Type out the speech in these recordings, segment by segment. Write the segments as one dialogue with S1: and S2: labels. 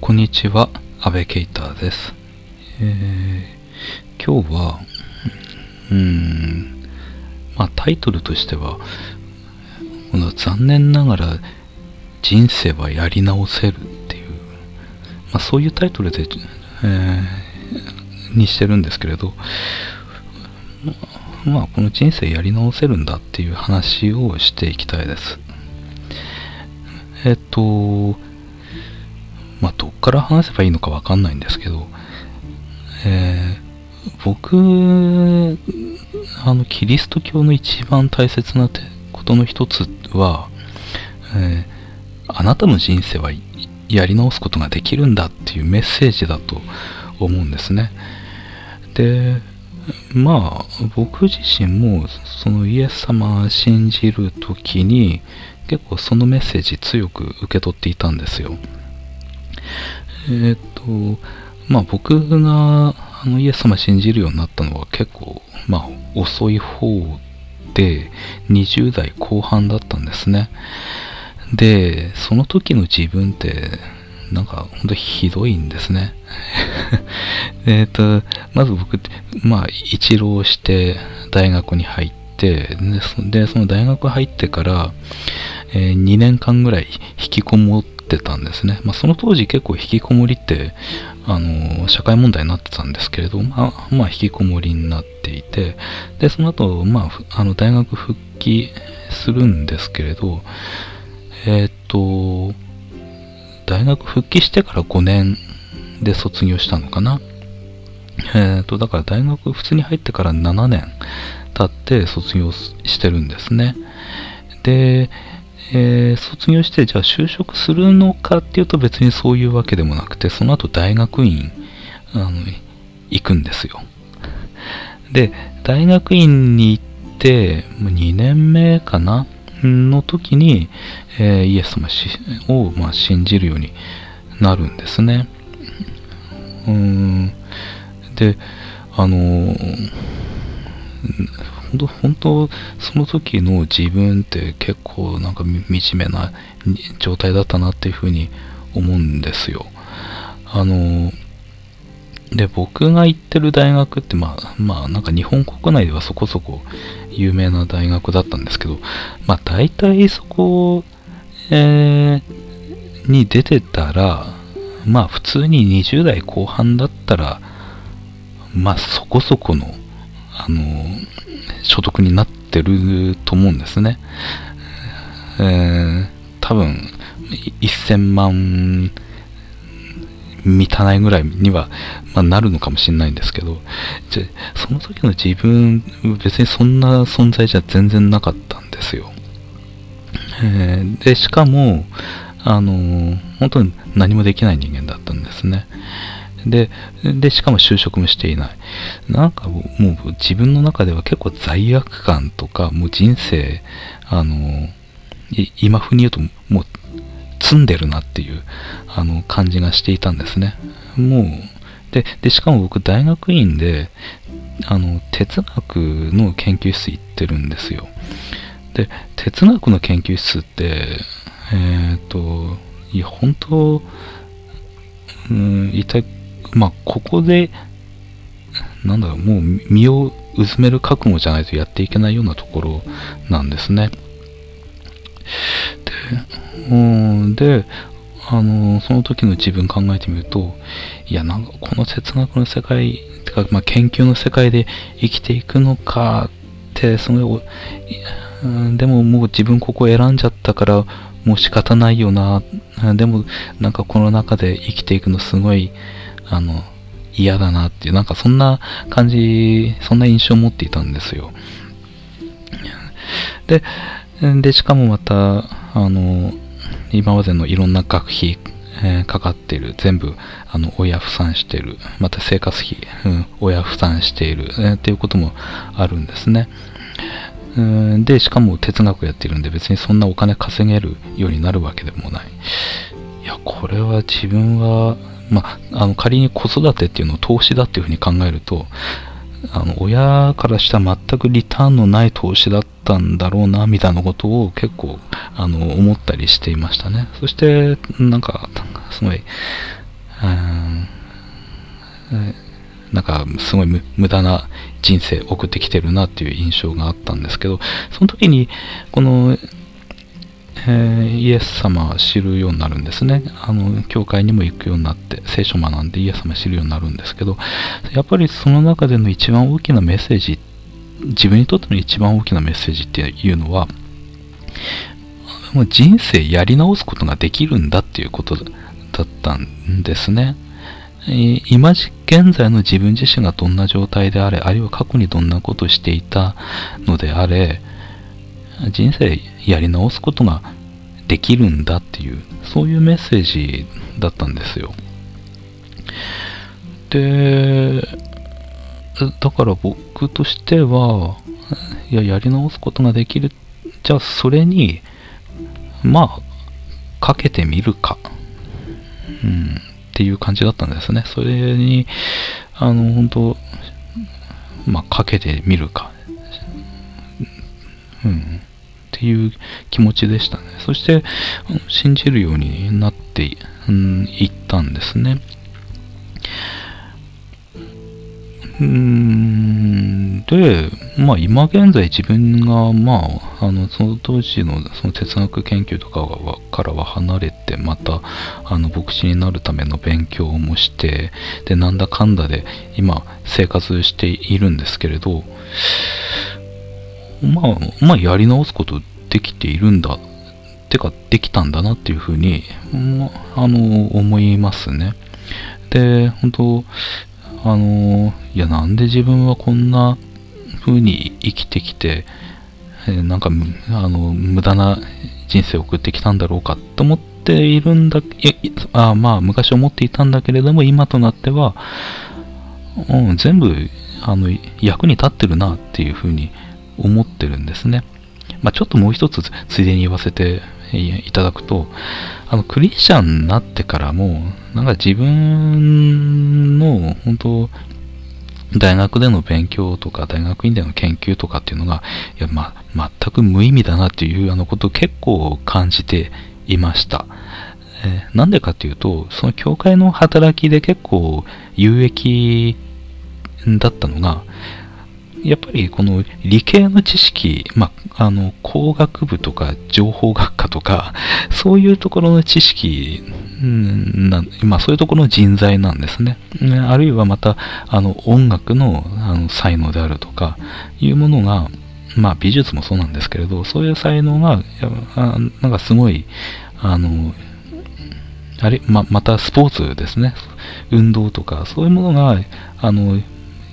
S1: こんにちは、安倍ケイターです。えー、今日は、うん、まあタイトルとしては、この残念ながら人生はやり直せるっていう、まあそういうタイトルで、えー、にしてるんですけれど、まあこの人生やり直せるんだっていう話をしていきたいです。えっと、まあ、どっから話せばいいのかわかんないんですけど、えー、僕、あの、キリスト教の一番大切なことの一つは、えー、あなたの人生はやり直すことができるんだっていうメッセージだと思うんですね。で、まあ、僕自身も、そのイエス様を信じるときに、結構そのメッセージ強く受け取っていたんですよ。えっ、と、まあ僕があのイエス様信じるようになったのは結構、まあ遅い方で20代後半だったんですね。で、その時の自分って、なんか本当ひどいんですね。えっと、まず僕、まあ一浪して大学に入って、で、その大学入ってから、えー、2年間ぐらい引きこもってってたんですね。まあ、その当時結構引きこもりって、あの、社会問題になってたんですけれど、まあ、まあ、引きこもりになっていて、で、その後、まあ、あの、大学復帰するんですけれど、えー、っと、大学復帰してから5年で卒業したのかな。えー、っと、だから大学普通に入ってから7年経って卒業してるんですね。で、えー、卒業してじゃあ就職するのかっていうと別にそういうわけでもなくてその後大学院あの行くんですよ。で大学院に行って2年目かな？の時に、えー、イエス様を、まあ、信じるようになるんですね。うん。であのー本当、その時の自分って結構なんか惨めな状態だったなっていうふうに思うんですよ。あの、で、僕が行ってる大学って、まあ、まあ、なんか日本国内ではそこそこ有名な大学だったんですけど、まあ、大体そこ、えー、に出てたら、まあ、普通に20代後半だったら、まあ、そこそこの、あの、所得になってると思うんですね。えー、多分、1000万満たないぐらいには、まあ、なるのかもしれないんですけど、じゃその時の自分、別にそんな存在じゃ全然なかったんですよ。えー、で、しかも、あのー、本当に何もできない人間だったんですね。で、で、しかも就職もしていない。なんかもう自分の中では結構罪悪感とか、もう人生、あの、今風に言うともう積んでるなっていうあの感じがしていたんですね。もう、で、でしかも僕大学院で、あの、哲学の研究室行ってるんですよ。で、哲学の研究室って、えっ、ー、と、いや、本当、うん、一体まあ、ここで、なんだろう、もう身をうずめる覚悟じゃないとやっていけないようなところなんですね。で、うん、で、あの、その時の自分考えてみると、いや、なんかこの哲学の世界、てか、まあ、研究の世界で生きていくのかって、その、うんでももう自分ここ選んじゃったから、もう仕方ないよな。でも、なんかこの中で生きていくのすごい、あの、嫌だなっていう、なんかそんな感じ、そんな印象を持っていたんですよ。で、で、しかもまた、あの、今までのいろんな学費、えー、かかってる、全部、あの、親負担してる、また生活費、うん、親負担している、えー、っていうこともあるんですね。で、しかも哲学やってるんで別にそんなお金稼げるようになるわけでもない。いや、これは自分はまあ、あの仮に子育てっていうのを投資だっていうふうに考えると、あの親からしたら全くリターンのない投資だったんだろうな、みたいなことを結構あの思ったりしていましたね。そして、なんか、すごい、うんなんかすごい無駄な人生送ってきてるなっていう印象があったんですけど、その時にこの、えー、イエス様知るようになるんですね。あの、教会にも行くようになって、聖書学んでイエス様知るようになるんですけど、やっぱりその中での一番大きなメッセージ、自分にとっての一番大きなメッセージっていうのは、もう人生やり直すことができるんだっていうことだったんですね。今現在の自分自身がどんな状態であれ、あるいは過去にどんなことをしていたのであれ、人生やり直すことができるんだっていう、そういうメッセージだったんですよ。で、だから僕としては、いや、やり直すことができる。じゃあ、それに、まあ、かけてみるか。うん。っていう感じだったんですね。それに、あの、本当まあ、かけてみるか。うん。っていう気持ちでしたね。そして、信じるようになってうん、いったんですね。うーん、で、まあ今現在自分が、まあ、あの、その当時のその哲学研究とかはからは離れて、また、あの、牧師になるための勉強もして、で、なんだかんだで今生活しているんですけれど、まあ、まあやり直すことできているんだ。てか、できたんだなっていうふうに、まあの、思いますね。で、本当あのいや、なんで自分はこんな風に生きてきて、え、なんか、あの、無駄な人生を送ってきたんだろうかと思っているんだ、あまあ、昔思っていたんだけれども、今となっては、うん、全部、あの、役に立ってるなっていうふうに思ってるんですね。まあ、ちょっともう一つついでに言わせていただくと、あの、クリスチャンになってからも、なんか自分の、本当大学での勉強とか、大学院での研究とかっていうのが、いや、ま、全く無意味だなっていうあのことを結構感じていました。えー、なんでかっていうと、その教会の働きで結構有益だったのが、やっぱりこの理系の知識、まあ、あの、工学部とか情報学科とか、そういうところの知識、うんなまあ、そういうところの人材なんですね。あるいはまた、あの、音楽のあの才能であるとか、いうものが、まあ、美術もそうなんですけれど、そういう才能が、なんかすごい、あの、あれ、ま、またスポーツですね。運動とか、そういうものが、あの、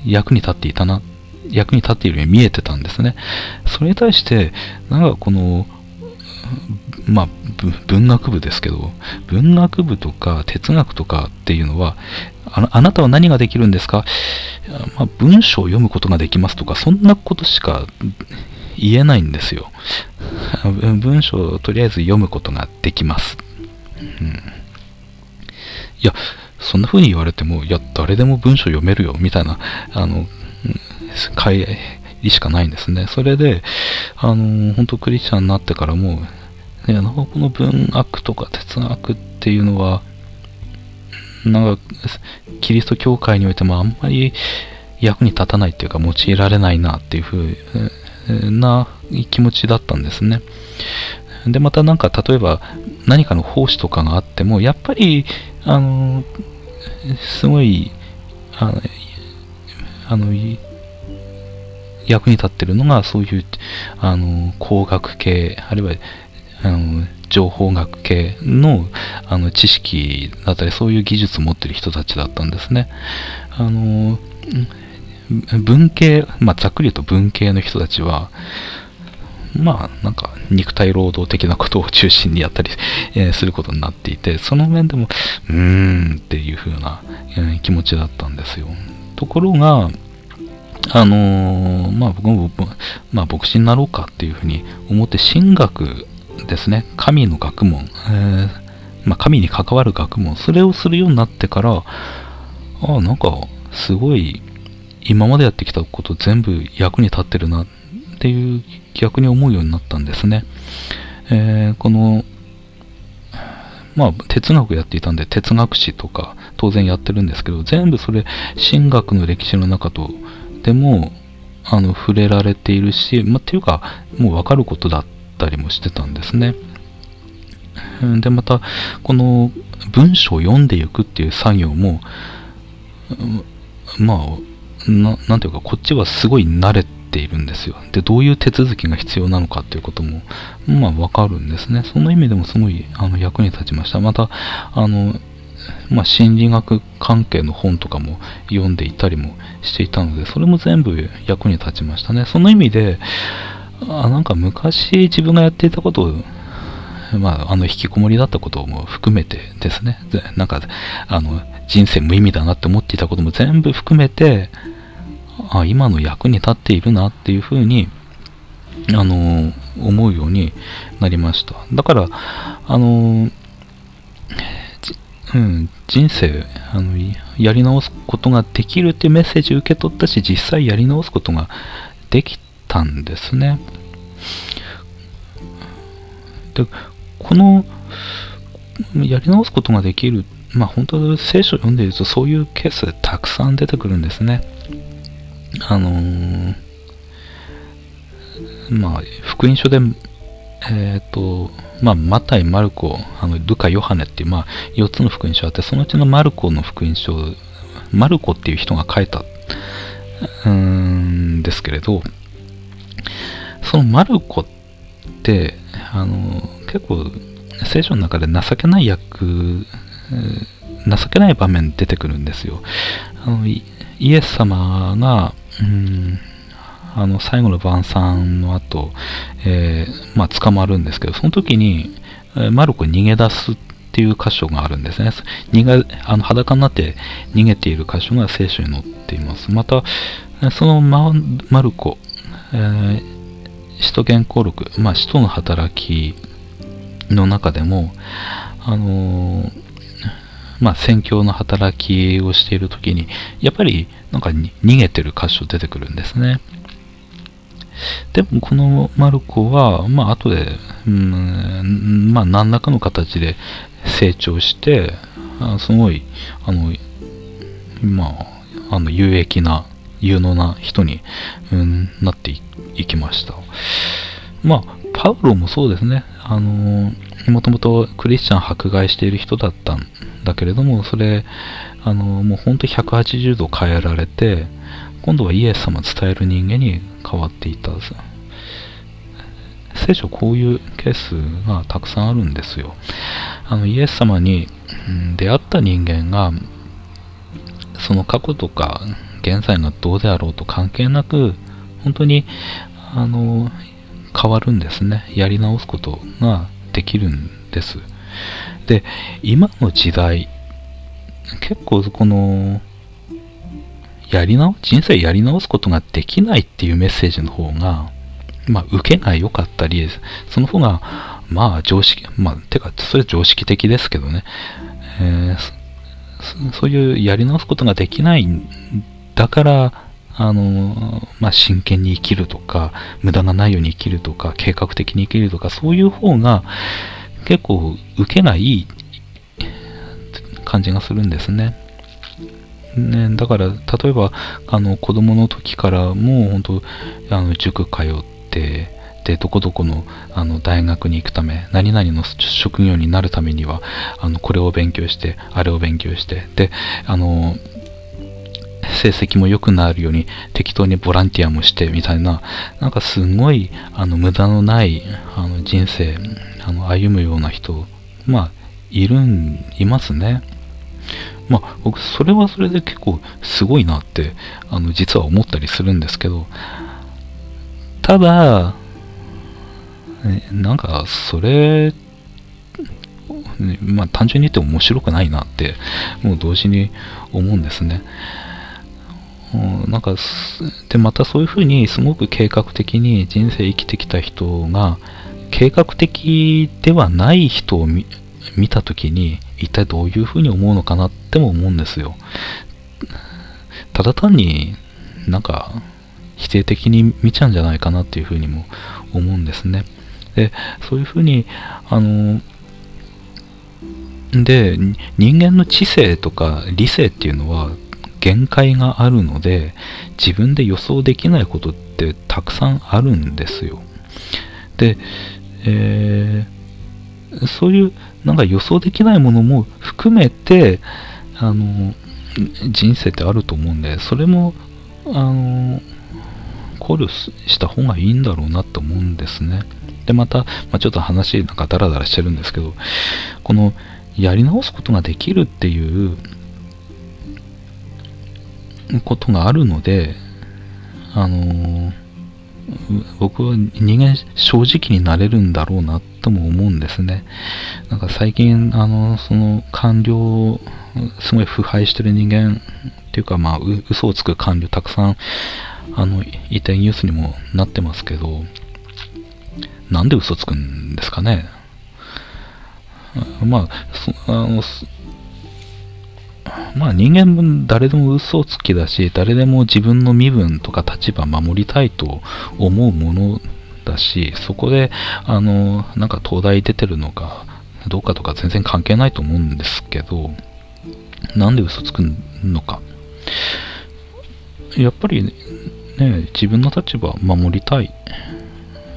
S1: 役に立っていたな役に立っているように見えてたんですね。それに対して、なんかこの、まあ、文学部ですけど、文学部とか哲学とかっていうのは、ああなたは何ができるんですか、まあ、文章を読むことができますとか、そんなことしか言えないんですよ。文章をとりあえず読むことができます。うん、いや、そんな風に言われても、いや、誰でも文章読めるよ、みたいな、あの、帰りしかないんですね。それで、あの、本当クリスチャンになってからも、ね、この文学とか哲学っていうのは、なんか、キリスト教会においてもあんまり役に立たないっていうか用いられないなっていう風な気持ちだったんですね。で、またなんか例えば何かの奉仕とかがあっても、やっぱり、あの、すごい、あの、あの役に立ってるのがそういうあの工学系あるいはあの情報学系のあの知識だったりそういう技術を持ってる人たちだったんですね。あの文系、まあ、ざっくり言うと文系の人たちはまあなんか肉体労働的なことを中心にやったり、えー、することになっていてその面でもうーんっていう風な、えー、気持ちだったんですよ。ところが、あのー、まあ僕も、まあ牧師になろうかっていうふうに思って神学ですね、神の学問、えー、まあ神に関わる学問、それをするようになってから、ああ、なんかすごい今までやってきたこと全部役に立ってるなっていう逆に思うようになったんですね。えー、この、まあ、哲学やっていたんで、哲学史とか、当然やってるんですけど、全部それ、神学の歴史の中と、でも、あの、触れられているし、まあ、っていうか、もうわかることだったりもしてたんですね。で、また、この文章を読んでいくっていう作業も、まあ、なんていうか、こっちはすごい慣れているんですよ。で、どういう手続きが必要なのかっていうことも、まあ、わかるんですね。その意味でもすごいあの役に立ちました。また、あの、まあ、心理学関係の本とかも読んでいたりもしていたので、それも全部役に立ちましたね。その意味で、あなんか昔自分がやっていたことを、まあ、あの、引きこもりだったことも含めてですね、なんか、あの、人生無意味だなって思っていたことも全部含めて、あ、今の役に立っているなっていうふうに、あの、思うようになりました。だから、あの、うん、人生あのやり直すことができるってメッセージ受け取ったし実際やり直すことができたんですね。でこのやり直すことができるまあ本当聖書を読んでいるとそういうケースたくさん出てくるんですね。あのー、まあ福音書でえっ、ー、とまあ、マタイ、マルコ、あのルカ、ヨハネっていう、まあ、4つの福音書あって、そのうちのマルコの福音書、マルコっていう人が書いた、うんですけれど、そのマルコって、あの、結構、聖書の中で情けない役、情けない場面出てくるんですよ。あのイエス様が、うんあの、最後の晩餐の後、えー、まあ、捕まるんですけど、その時に、えー、マルコ逃げ出すっていう箇所があるんですね。逃げ、あの、裸になって逃げている箇所が聖書に載っています。また、そのママルコ、えー、使徒原稿録、まあ、使徒の働きの中でも、あのー、まあ、宣教の働きをしている時に、やっぱり、なんか逃げてる箇所出てくるんですね。でもこのマルコは、まあ後で、うん、まあ何らかの形で成長して、すごい、あの、まあ、あの有益な、有能な人に、うん、なっていきました。まあ、パウロもそうですね。あの、もともとクリスチャン迫害している人だったんだけれども、それ、あの、もう本当に180度変えられて、今度はイエス様伝える人間に変わっていった聖書こういうケースがたくさんあるんですよ。あのイエス様に、出会った人間がその過去とか現在がどうであろうと関係なく本当にあの変わるんですね。やり直すことができるんです。で今の時代結構このやり直、人生やり直すことができないっていうメッセージの方が、まあ、受けが良かったり、その方が、まあ、常識、まあ、てか、それ常識的ですけどね、えー、そういうやり直すことができないんだから、あの、まあ、真剣に生きるとか、無駄がないように生きるとか、計画的に生きるとか、そういう方が、結構、受けがいい感じがするんですね。ね、だから、例えば、あの、子供の時からもう本当、あの、塾通って、で、どこどこの、あの、大学に行くため、何々の職業になるためには、あの、これを勉強して、あれを勉強して、で、あの、成績も良くなるように適当にボランティアもしてみたいな、なんかすごい、あの、無駄のない、あの、人生、あの、歩むような人、まあ、いるん、いますね。まあ、僕、それはそれで結構すごいなって、あの、実は思ったりするんですけど、ただ、なんか、それ、まあ、単純に言って面白くないなって、もう同時に思うんですね。なんか、で、またそういうふうにすごく計画的に人生生きてきた人が、計画的ではない人を見見たときに、一体どういうふうに思うのかなっても思うんですよ。ただ単になんか否定的に見ちゃうんじゃないかなっていうふうにも思うんですね。で、そういうふうに、あの、で、人間の知性とか理性っていうのは限界があるので、自分で予想できないことってたくさんあるんですよ。で、えー、そういうなんか予想できないものも含めて、あの、人生ってあると思うんで、それも、あの、考慮した方がいいんだろうなと思うんですね。で、また、まあ、ちょっと話なんかダラダラしてるんですけど、この、やり直すことができるっていうことがあるので、あの僕は人間正直になれるんだろうなとも思うんですね。なんか最近、あの、その官僚、すごい腐敗してる人間っていうか、まあ、嘘をつく官僚たくさん、あの、いてニュースにもなってますけど、なんで嘘つくんですかね。まあ、あの、まあ人間も誰でも嘘つきだし、誰でも自分の身分とか立場守りたいと思うものだし、そこで、あの、なんか東大出てるのかどうかとか全然関係ないと思うんですけど、なんで嘘つくのか。やっぱりね、自分の立場守りたい。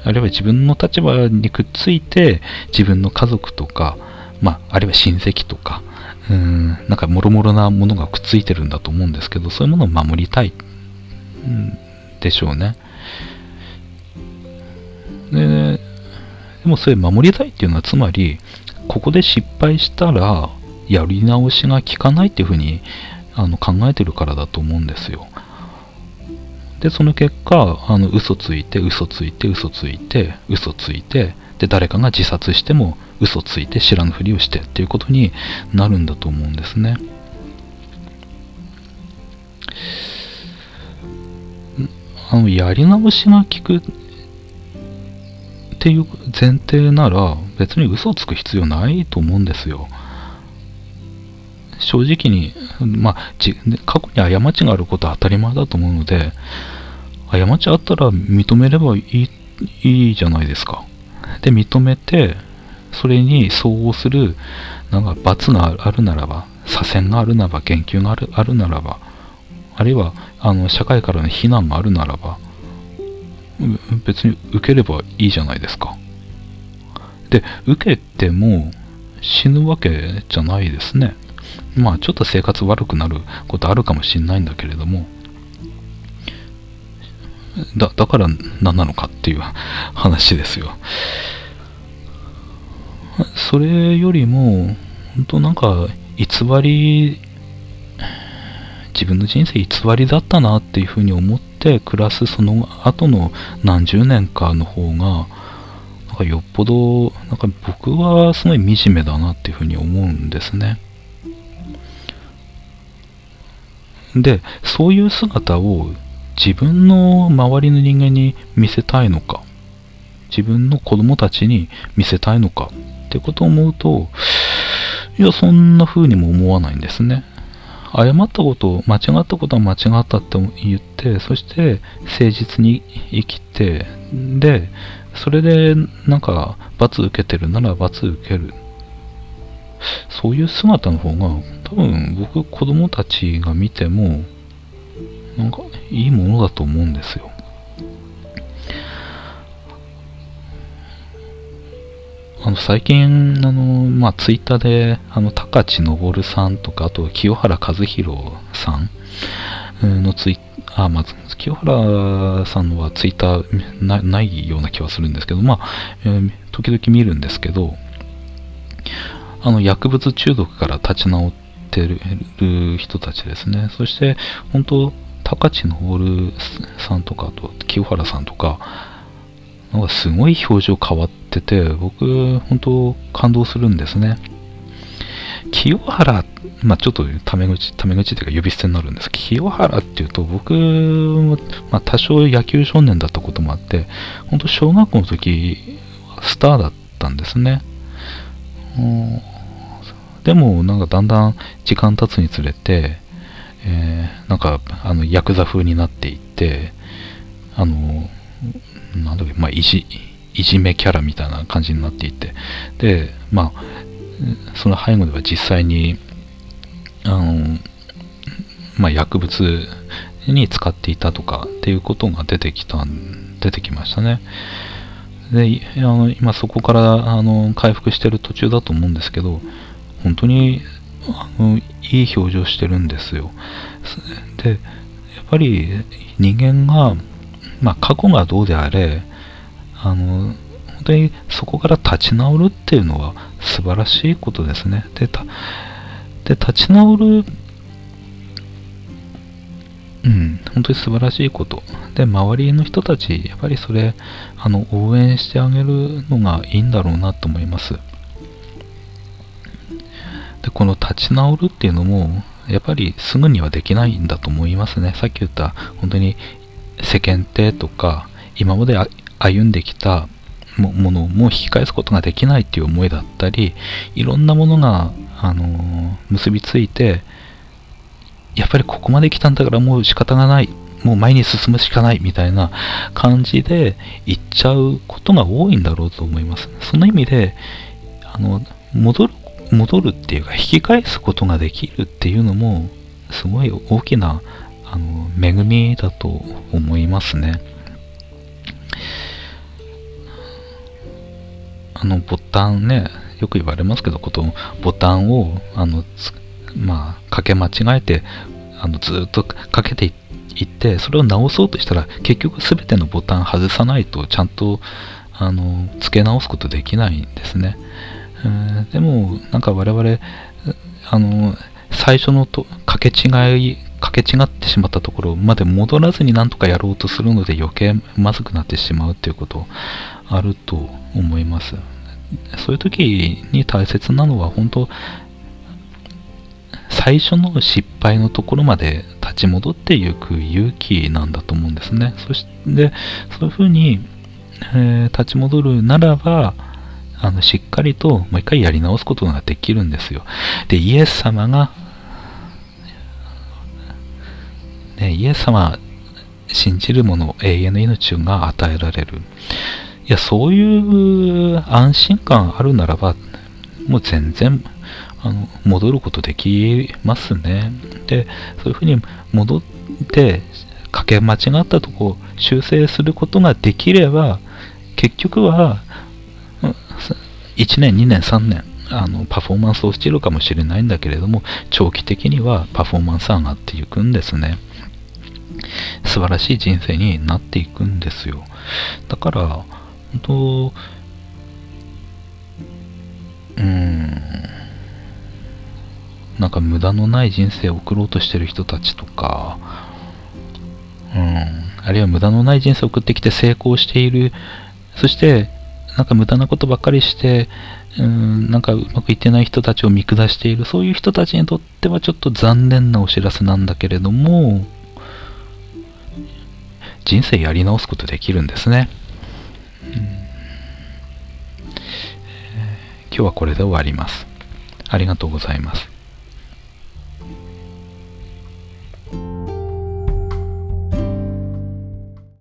S1: あるいは自分の立場にくっついて、自分の家族とか、まあ、あるいは親戚とか、うん、なんかもろもろなものがくっついてるんだと思うんですけど、そういうものを守りたい、うん、でしょうね。で、でもそれ守りたいっていうのはつまり、ここで失敗したら、やり直しが効かないっていうふうにあの考えてるからだと思うんですよ。で、その結果、あの嘘ついて、嘘ついて、嘘ついて、嘘ついて、で、誰かが自殺しても嘘ついて知らぬふりをしてっていうことになるんだと思うんですね。あの、やり直しが効くっていう前提なら別に嘘をつく必要ないと思うんですよ。正直に、まあ、過去に過ちがあることは当たり前だと思うので、過ちあったら認めればいいいいじゃないですか。で、認めて、それに相応する、なんか罰があるならば、左遷があるならば、言及があるあるならば、あるいは、あの、社会からの非難があるならば、別に受ければいいじゃないですか。で、受けても死ぬわけじゃないですね。まあ、ちょっと生活悪くなることあるかもしれないんだけれども、だ、だから何なのかっていう話ですよ。それよりも、本当なんか、偽り、自分の人生偽りだったなっていうふうに思って暮らすその後の何十年かの方が、なんかよっぽど、なんか僕はすごい惨めだなっていうふうに思うんですね。で、そういう姿を自分の周りの人間に見せたいのか、自分の子供たちに見せたいのか？ってことを思うと、いや、そんな風にも思わないんですね。誤ったこと、間違ったことは間違ったって言って、そして誠実に生きて、で、それでなんか罰受けてるなら罰受ける。そういう姿の方が多分僕子供たちが見てもなんかいいものだと思うんですよ。あの最近、あの、まあ、ツイッターで、あの、高知昇さんとか、あと、清原和弘さんのツイあ、まず、清原さんはツイッターなないような気はするんですけど、まあ、えー、時々見るんですけど、あの、薬物中毒から立ち直ってる人たちですね。そして、本当高知昇さんとか、と清原さんとか、なんかすごい表情変わってて、僕、本当感動するんですね。清原、まあちょっとタメ口、タメ口っていうか呼び捨てになるんです、清原っていうと僕も、まあ多少野球少年だったこともあって、本当小学校の時、スターだったんですね。でもなんかだんだん時間経つにつれて、えー、なんか、あの、ヤクザ風になっていって、あの、なんだっけ、まあ、いじ、いじめキャラみたいな感じになっていて、で、まあ、その背後では実際にあの、まあ、薬物に使っていたとかっていうことが出てきた出てきましたね。であの今そこからあの回復してる途中だと思うんですけど本当にあのいい表情してるんですよでやっぱり人間が、まあ、過去がどうであれあの本当にそこから立ち直るっていうのは素晴らしいことですねでで立ち直るうん、本当に素晴らしいこと。で、周りの人たち、やっぱりそれ、あの、応援してあげるのがいいんだろうなと思います。で、この立ち直るっていうのも、やっぱりすぐにはできないんだと思いますね。さっき言った、本当に世間体とか、今まで歩んできたものをもう引き返すことができないっていう思いだったり、いろんなものが、あのー、結びついて、やっぱりここまで来たんだからもう仕方がない。もう前に進むしかないみたいな感じで行っちゃうことが多いんだろうと思います。その意味で、あの、戻る、戻るっていうか引き返すことができるっていうのも、すごい大きな、あの、恵みだと思いますね。あの、ボタンね、よく言われますけど、ことボタンを、あの、まあ、かけ間違えて、あのずっとかけていって、それを直そうとしたら、結局全てのボタン外さないと、ちゃんと、あの、付け直すことできないんですね。でも、なんか我々、あの、最初のとかけ違い、かけ違ってしまったところまで戻らずになんとかやろうとするので余計まずくなってしまうっていうことあると思います。そういう時に大切なのは本当最初の失敗のところまで立ち戻っていく勇気なんだと思うんですね。そして、そういうふうに、えー、立ち戻るならば、あの、しっかりともう一回やり直すことができるんですよ。で、イエス様が、ね、イエス様、信じる者、永遠の命が与えられる。いや、そういう安心感あるならば、もう全然あの戻ることできますね。で、そういうふうに戻って、かけ間違ったとこ修正することができれば、結局は、1年、2年、3年、あのパフォーマンス落ちるかもしれないんだけれども、長期的にはパフォーマンス上がっていくんですね。素晴らしい人生になっていくんですよ。だから、本当、うーん、なんか無駄のない人生を送ろうとしてる人たちとか、うん、あるいは無駄のない人生を送ってきて成功している、そして、なんか無駄なことばっかりして、うん、なんかうまくいってない人たちを見下している、そういう人たちにとってはちょっと残念なお知らせなんだけれども、人生やり直すことできるんですね。うん、今日はこれで終わります。ありがとうございます。